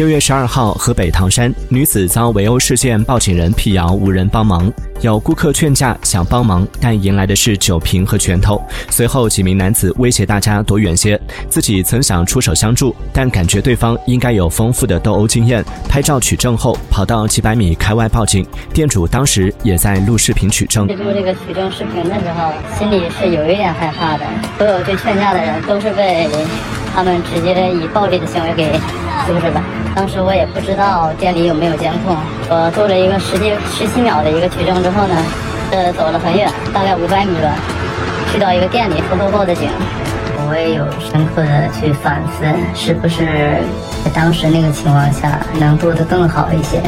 六月十二号，河北唐山女子遭围殴事件，报警人辟谣无人帮忙，有顾客劝架想帮忙，但迎来的是酒瓶和拳头。随后几名男子威胁大家躲远些，自己曾想出手相助，但感觉对方应该有丰富的斗殴经验，拍照取证后跑到几百米开外报警。店主当时也在录视频取证。录这个取证视频的时候，心里是有一点害怕的。所有去劝架的人都是被他们直接以暴力的行为给阻止了。当时我也不知道店里有没有监控，我做了一个十几十七秒的一个取证之后呢，呃，走了很远，大概五百米吧，去到一个店里偷偷报的警。我也有深刻的去反思，是不是在当时那个情况下能做得更好一些。